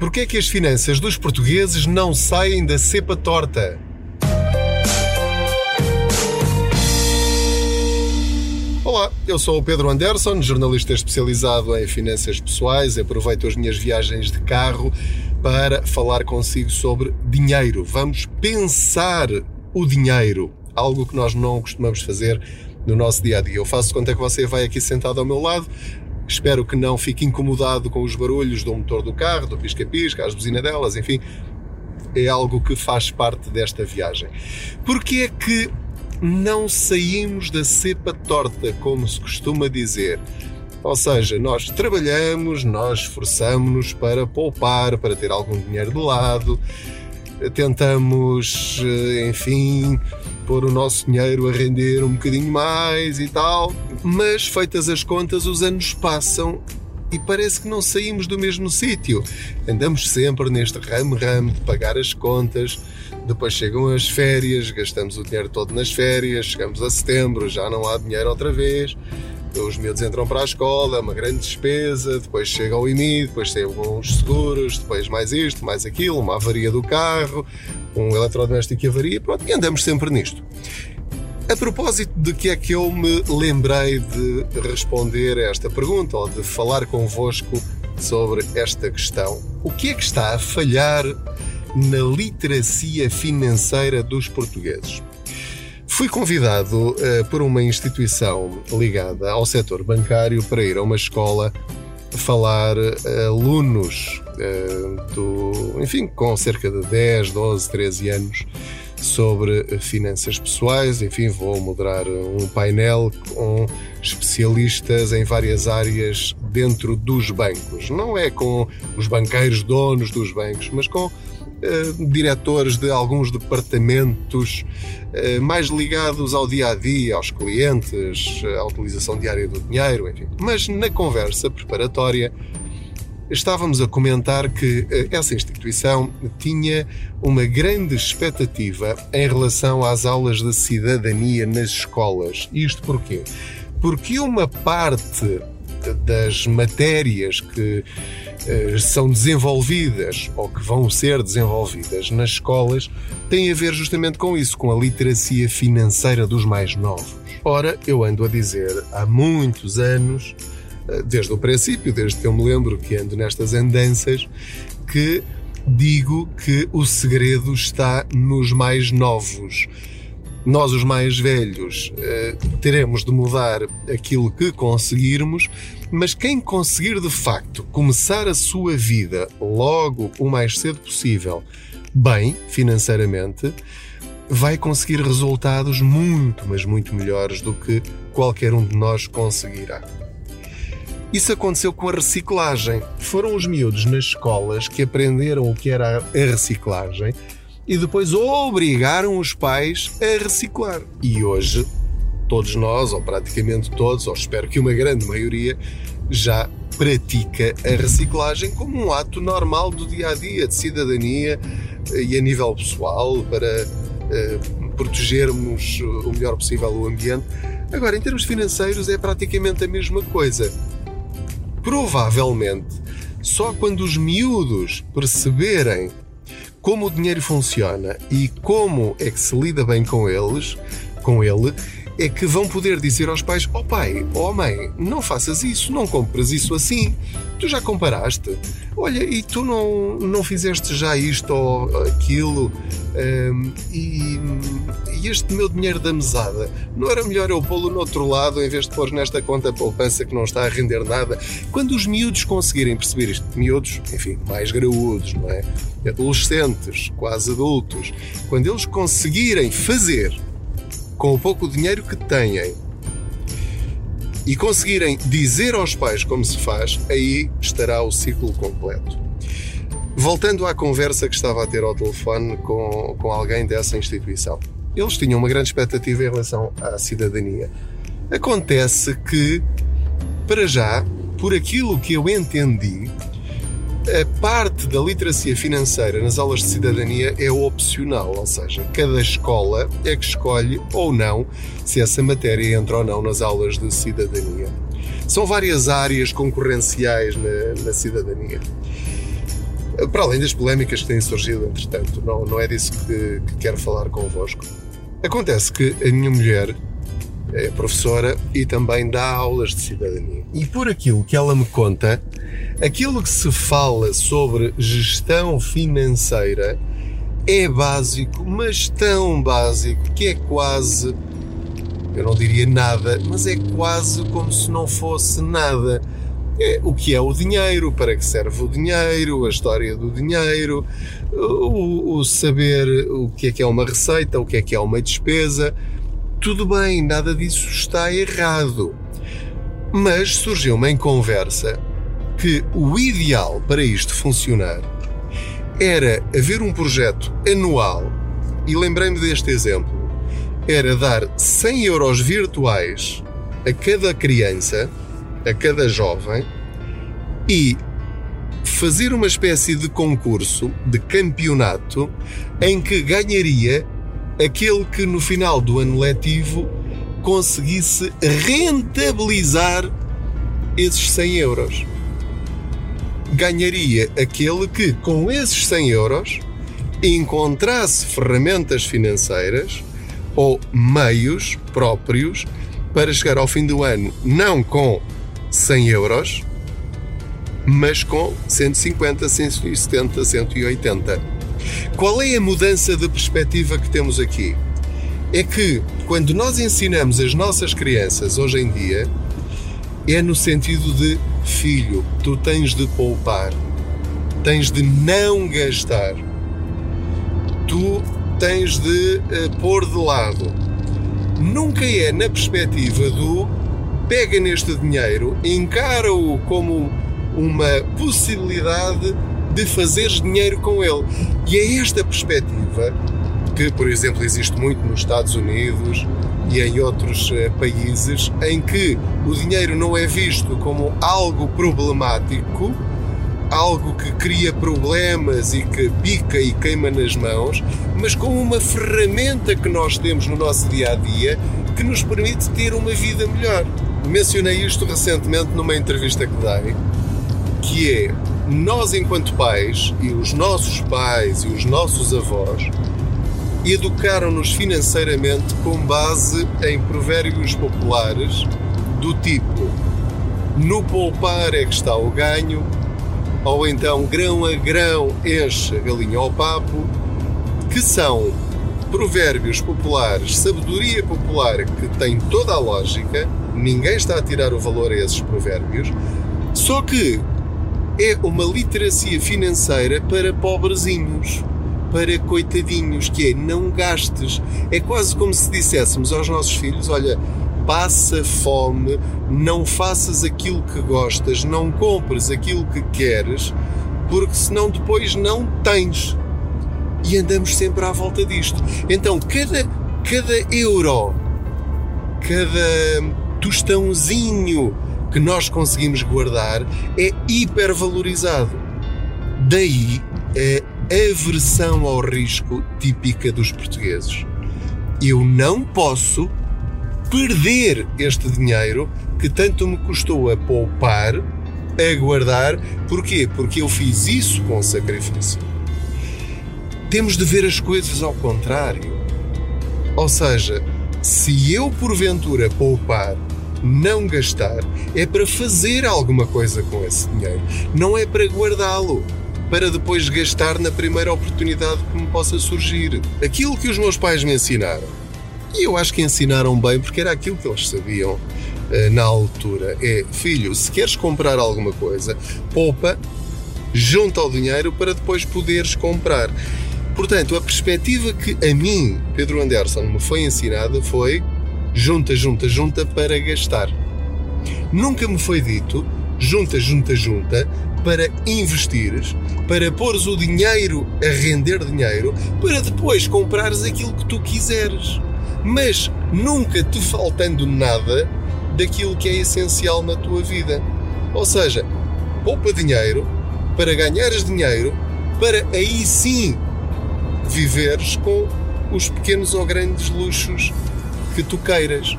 Porquê é que as finanças dos portugueses não saem da cepa torta? Olá, eu sou o Pedro Anderson, jornalista especializado em finanças pessoais. Aproveito as minhas viagens de carro para falar consigo sobre dinheiro. Vamos pensar o dinheiro, algo que nós não costumamos fazer no nosso dia a dia. Eu faço conta que você vai aqui sentado ao meu lado, Espero que não fique incomodado com os barulhos do motor do carro, do pisca-pisca, as buzinadelas, enfim. É algo que faz parte desta viagem. Porque é que não saímos da cepa torta, como se costuma dizer? Ou seja, nós trabalhamos, nós esforçamos-nos para poupar, para ter algum dinheiro de lado, tentamos, eh, enfim, pôr o nosso dinheiro a render um bocadinho mais e tal, mas feitas as contas, os anos passam e parece que não saímos do mesmo sítio. Andamos sempre neste ramo-ramo de pagar as contas, depois chegam as férias, gastamos o dinheiro todo nas férias, chegamos a setembro, já não há dinheiro outra vez. Os miúdos entram para a escola, é uma grande despesa, depois chega o IMI, depois chegam os seguros, depois mais isto, mais aquilo, uma avaria do carro, um eletrodoméstico que avaria, pronto, e andamos sempre nisto. A propósito de que é que eu me lembrei de responder a esta pergunta ou de falar convosco sobre esta questão, o que é que está a falhar na literacia financeira dos portugueses? Fui convidado uh, por uma instituição ligada ao setor bancário para ir a uma escola falar a alunos uh, do, enfim, com cerca de 10, 12, 13 anos sobre finanças pessoais. Enfim, vou moderar um painel com especialistas em várias áreas dentro dos bancos. Não é com os banqueiros donos dos bancos, mas com eh, diretores de alguns departamentos eh, mais ligados ao dia a dia, aos clientes, à utilização diária do dinheiro, enfim. Mas na conversa preparatória estávamos a comentar que eh, essa instituição tinha uma grande expectativa em relação às aulas de cidadania nas escolas. Isto porquê? Porque uma parte das matérias que eh, são desenvolvidas ou que vão ser desenvolvidas nas escolas tem a ver justamente com isso, com a literacia financeira dos mais novos. Ora, eu ando a dizer há muitos anos, desde o princípio, desde que eu me lembro que ando nestas andanças, que digo que o segredo está nos mais novos nós, os mais velhos, eh, teremos de mudar aquilo que conseguirmos, mas quem conseguir de facto começar a sua vida logo o mais cedo possível, bem financeiramente, vai conseguir resultados muito, mas muito melhores do que qualquer um de nós conseguirá. Isso aconteceu com a reciclagem. Foram os miúdos nas escolas que aprenderam o que era a reciclagem e depois obrigaram os pais a reciclar. E hoje, todos nós, ou praticamente todos, ou espero que uma grande maioria, já pratica a reciclagem como um ato normal do dia a dia, de cidadania eh, e a nível pessoal, para uh, protegermos o melhor possível o ambiente. Agora, em termos financeiros, é praticamente a mesma coisa. Provavelmente, só quando os miúdos perceberem como o dinheiro funciona e como é que se lida bem com eles, com ele, é que vão poder dizer aos pais: "Ó oh pai, ó oh mãe, não faças isso, não compras isso assim. Tu já comparaste? Olha, e tu não, não fizeste já isto ou aquilo? Um, e, e, este meu dinheiro da mesada, não era melhor eu pô-lo no outro lado em vez de pôr nesta conta poupança que não está a render nada? Quando os miúdos conseguirem perceber isto, miúdos, enfim, mais graúdos, não é? Adolescentes, quase adultos, quando eles conseguirem fazer com o pouco dinheiro que têm e conseguirem dizer aos pais como se faz, aí estará o ciclo completo. Voltando à conversa que estava a ter ao telefone com, com alguém dessa instituição, eles tinham uma grande expectativa em relação à cidadania. Acontece que, para já, por aquilo que eu entendi, a parte da literacia financeira nas aulas de cidadania é opcional, ou seja, cada escola é que escolhe ou não se essa matéria entra ou não nas aulas de cidadania. São várias áreas concorrenciais na, na cidadania. Para além das polémicas que têm surgido, entretanto, não, não é disso que, que quero falar convosco. Acontece que a minha mulher é professora e também dá aulas de cidadania. E por aquilo que ela me conta, aquilo que se fala sobre gestão financeira é básico, mas tão básico que é quase, eu não diria nada, mas é quase como se não fosse nada. É, o que é o dinheiro, para que serve o dinheiro, a história do dinheiro, o, o saber o que é que é uma receita, o que é que é uma despesa. Tudo bem, nada disso está errado. Mas surgiu-me em conversa que o ideal para isto funcionar era haver um projeto anual, e lembrei-me deste exemplo, era dar 100 euros virtuais a cada criança a cada jovem e fazer uma espécie de concurso, de campeonato, em que ganharia aquele que no final do ano letivo conseguisse rentabilizar esses 100 euros. Ganharia aquele que, com esses 100 euros, encontrasse ferramentas financeiras ou meios próprios para chegar ao fim do ano não com 100 euros, mas com 150, 170, 180. Qual é a mudança de perspectiva que temos aqui? É que quando nós ensinamos as nossas crianças hoje em dia, é no sentido de filho, tu tens de poupar, tens de não gastar, tu tens de uh, pôr de lado. Nunca é na perspectiva do pega neste dinheiro, encara-o como uma possibilidade de fazeres dinheiro com ele. E é esta perspectiva que, por exemplo, existe muito nos Estados Unidos e em outros eh, países, em que o dinheiro não é visto como algo problemático, algo que cria problemas e que pica e queima nas mãos, mas como uma ferramenta que nós temos no nosso dia a dia que nos permite ter uma vida melhor. Mencionei isto recentemente numa entrevista que dei, que é nós enquanto pais e os nossos pais e os nossos avós educaram-nos financeiramente com base em provérbios populares do tipo no poupar é que está o ganho, ou então grão a grão enche a galinha ao papo, que são provérbios populares, sabedoria popular que tem toda a lógica, ninguém está a tirar o valor a esses provérbios, só que é uma literacia financeira para pobrezinhos, para coitadinhos, que é não gastes. É quase como se disséssemos aos nossos filhos: olha, passa fome, não faças aquilo que gostas, não compres aquilo que queres, porque senão depois não tens. E andamos sempre à volta disto. Então, cada, cada euro, cada tostãozinho que nós conseguimos guardar é hipervalorizado. Daí a aversão ao risco típica dos portugueses. Eu não posso perder este dinheiro que tanto me custou a poupar, a guardar. Porquê? Porque eu fiz isso com sacrifício. Temos de ver as coisas ao contrário. Ou seja, se eu porventura poupar não gastar é para fazer alguma coisa com esse dinheiro, não é para guardá-lo, para depois gastar na primeira oportunidade que me possa surgir. Aquilo que os meus pais me ensinaram, e eu acho que ensinaram bem porque era aquilo que eles sabiam uh, na altura, é filho, se queres comprar alguma coisa, poupa, junta o dinheiro para depois poderes comprar. Portanto, a perspectiva que a mim, Pedro Anderson, me foi ensinada foi junta, junta, junta para gastar. Nunca me foi dito junta, junta, junta para investires, para pôres o dinheiro a render dinheiro, para depois comprares aquilo que tu quiseres. Mas nunca te faltando nada daquilo que é essencial na tua vida. Ou seja, poupa dinheiro para ganhares dinheiro, para aí sim viveres com os pequenos ou grandes luxos que tu queiras.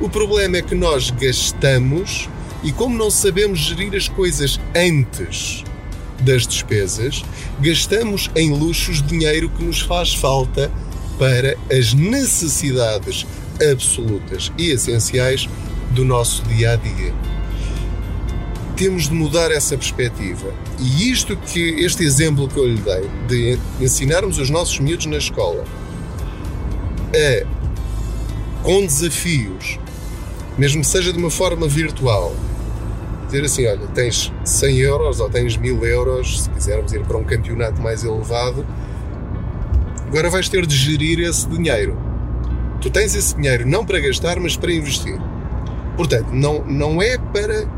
O problema é que nós gastamos e, como não sabemos gerir as coisas antes das despesas, gastamos em luxos dinheiro que nos faz falta para as necessidades absolutas e essenciais do nosso dia a dia. Temos de mudar essa perspectiva. E isto que este exemplo que eu lhe dei de ensinarmos os nossos miúdos na escola a com desafios, mesmo que seja de uma forma virtual, dizer assim: olha, tens 100 euros ou tens 1000 euros, se quisermos ir para um campeonato mais elevado, agora vais ter de gerir esse dinheiro. Tu tens esse dinheiro não para gastar, mas para investir. Portanto, não, não é para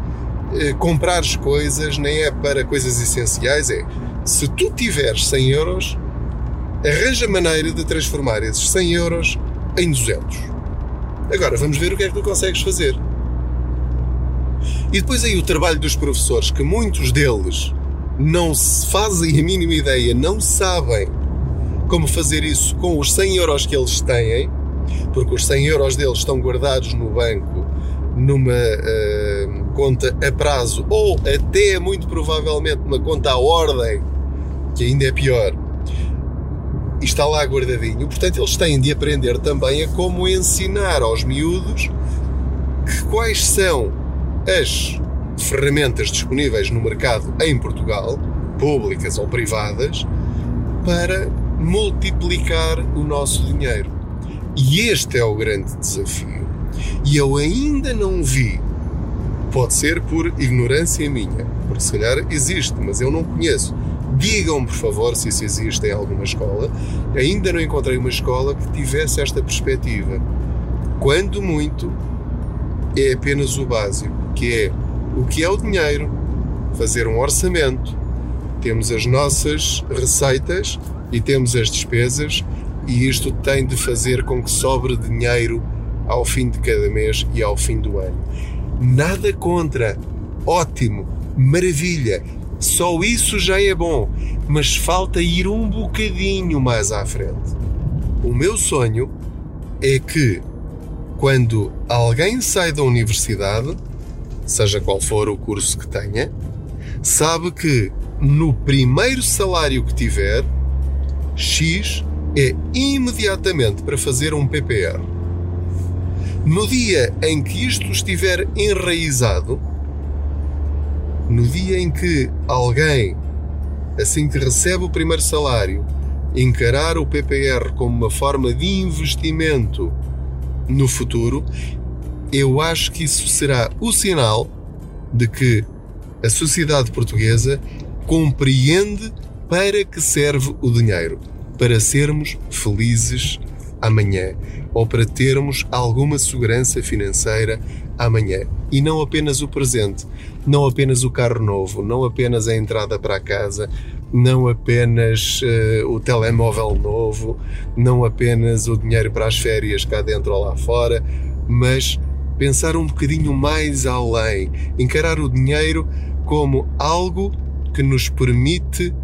eh, comprar coisas, nem é para coisas essenciais, é se tu tiveres 100 euros, arranja maneira de transformar esses 100 euros em 200. Agora vamos ver o que é que tu consegues fazer. E depois aí o trabalho dos professores, que muitos deles não se fazem a mínima ideia, não sabem como fazer isso com os 100 euros que eles têm, porque os 100 euros deles estão guardados no banco numa uh, conta a prazo ou até muito provavelmente numa conta à ordem, que ainda é pior, e está lá guardadinho. Portanto, eles têm de aprender também a como ensinar aos miúdos quais são as ferramentas disponíveis no mercado em Portugal, públicas ou privadas, para multiplicar o nosso dinheiro. E este é o grande desafio. E eu ainda não vi, pode ser por ignorância minha, porque se calhar existe, mas eu não conheço. Digam-me, por favor, se isso existe em alguma escola. Ainda não encontrei uma escola que tivesse esta perspectiva. Quando muito, é apenas o básico, que é o que é o dinheiro, fazer um orçamento, temos as nossas receitas e temos as despesas, e isto tem de fazer com que sobre dinheiro ao fim de cada mês e ao fim do ano. Nada contra, ótimo, maravilha, só isso já é bom, mas falta ir um bocadinho mais à frente. O meu sonho é que quando alguém sai da universidade, seja qual for o curso que tenha, sabe que no primeiro salário que tiver, X é imediatamente para fazer um PPR. No dia em que isto estiver enraizado, no dia em que alguém, assim que recebe o primeiro salário, encarar o PPR como uma forma de investimento no futuro, eu acho que isso será o sinal de que a sociedade portuguesa compreende para que serve o dinheiro. Para sermos felizes amanhã ou para termos alguma segurança financeira amanhã. E não apenas o presente, não apenas o carro novo, não apenas a entrada para a casa, não apenas uh, o telemóvel novo, não apenas o dinheiro para as férias cá dentro ou lá fora, mas pensar um bocadinho mais além, encarar o dinheiro como algo que nos permite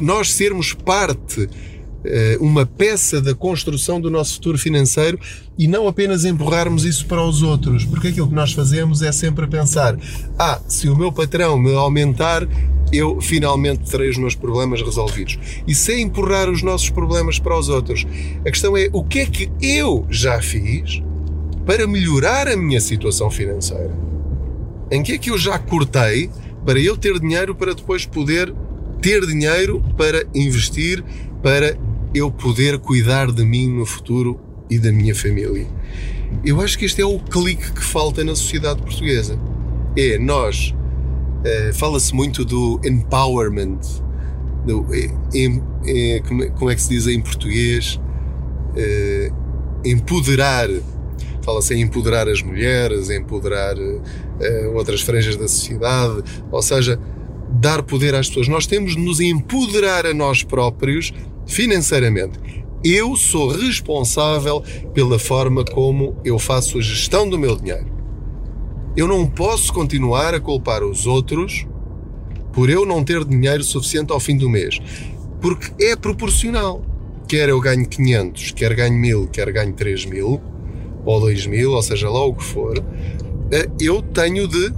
nós sermos parte uma peça da construção do nosso futuro financeiro e não apenas empurrarmos isso para os outros, porque aquilo que nós fazemos é sempre pensar: ah, se o meu patrão me aumentar, eu finalmente terei os meus problemas resolvidos. E sem empurrar os nossos problemas para os outros. A questão é: o que é que eu já fiz para melhorar a minha situação financeira? Em que é que eu já cortei para eu ter dinheiro para depois poder ter dinheiro para investir, para eu poder cuidar de mim no futuro e da minha família. Eu acho que este é o clique que falta na sociedade portuguesa. É nós. Uh, Fala-se muito do empowerment. Do, é, é, como é que se diz em português? Uh, empoderar. Fala-se em empoderar as mulheres, empoderar uh, outras franjas da sociedade. Ou seja, dar poder às pessoas. Nós temos de nos empoderar a nós próprios financeiramente. Eu sou responsável pela forma como eu faço a gestão do meu dinheiro. Eu não posso continuar a culpar os outros por eu não ter dinheiro suficiente ao fim do mês, porque é proporcional. Quer eu ganhe 500, quer ganhe 1000, quer ganhe 3000 ou 2000, ou seja lá o que for, eh, eu tenho de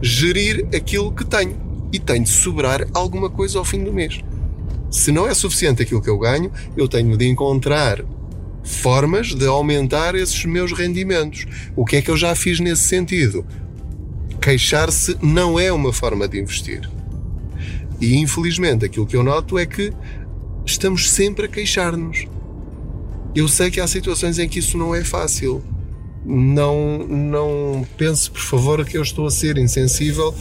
gerir aquilo que tenho. e tem de sobrar alguma coisa ao fim do mês. Se não é suficiente aquilo que eu ganho, eu tenho de encontrar formas de aumentar esses meus rendimentos. O que é que eu já fiz nesse sentido? Queixar-se não é uma forma de investir. E infelizmente aquilo que eu noto é que estamos sempre a queixar-nos. Eu sei que há situações em que isso não é fácil. Não, não pense, por favor, que eu estou a ser insensível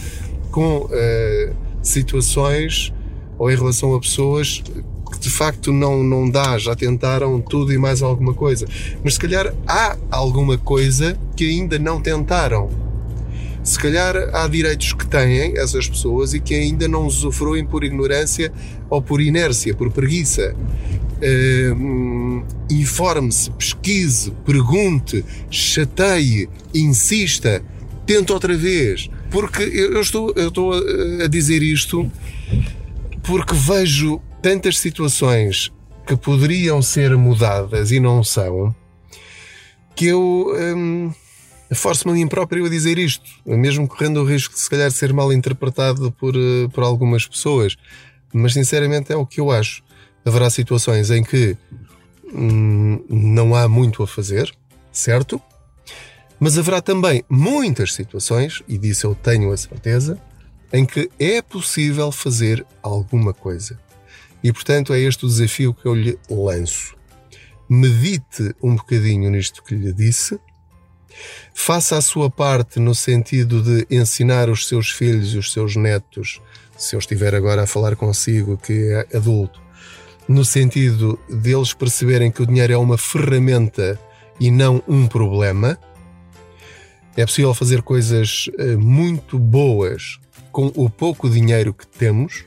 com uh, situações ou em relação a pessoas que de facto não, não dá, já tentaram tudo e mais alguma coisa. Mas se calhar há alguma coisa que ainda não tentaram. Se calhar há direitos que têm essas pessoas e que ainda não usufruem por ignorância ou por inércia, por preguiça. Uh, informe-se, pesquise, pergunte, chateie, insista, tente outra vez. Porque eu estou, eu estou a dizer isto porque vejo tantas situações que poderiam ser mudadas e não são, que eu hum, forço-me a mim próprio a dizer isto, mesmo correndo o risco de se calhar ser mal interpretado por, eh, por algumas pessoas. Mas sinceramente é o que eu acho. Haverá situações em que hum, não há muito a fazer, certo? Mas haverá também muitas situações, e disso eu tenho a certeza, em que é possível fazer alguma coisa. E portanto é este o desafio que eu lhe lanço. Medite um bocadinho nisto que lhe disse, faça a sua parte no sentido de ensinar os seus filhos e os seus netos, se eu estiver agora a falar consigo que é adulto, no sentido deles perceberem que o dinheiro é uma ferramenta e não um problema. É possível fazer coisas eh, muito boas com o pouco dinheiro que temos,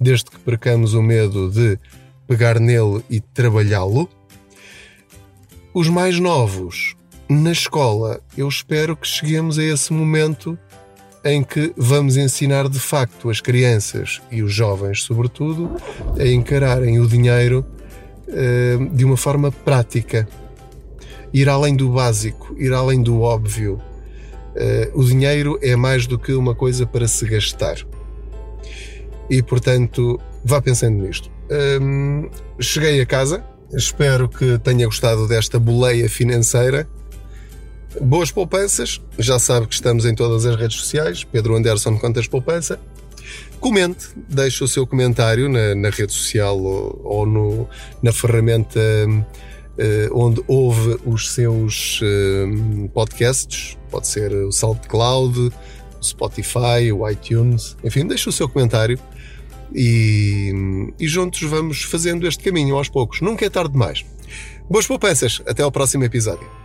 desde que percamos o medo de pegar nele e trabalhá-lo. Os mais novos, na escola, eu espero que cheguemos a esse momento em que vamos ensinar de facto as crianças e os jovens, sobretudo, a encararem o dinheiro uh, de uma forma prática. Ir além do básico, ir além do óbvio, Uh, o dinheiro é mais do que uma coisa para se gastar. E portanto, vá pensando nisto. Um, cheguei a casa, espero que tenha gostado desta boleia financeira. Boas poupanças, já sabe que estamos em todas as redes sociais, Pedro Anderson Contas Poupança. Comente, deixe o seu comentário na, na rede social ou, ou no, na ferramenta onde ouve os seus uh, podcasts, pode ser o SoundCloud, o Spotify, o iTunes, enfim, deixe o seu comentário e, e juntos vamos fazendo este caminho aos poucos. Nunca é tarde demais. Boas poupanças, até ao próximo episódio.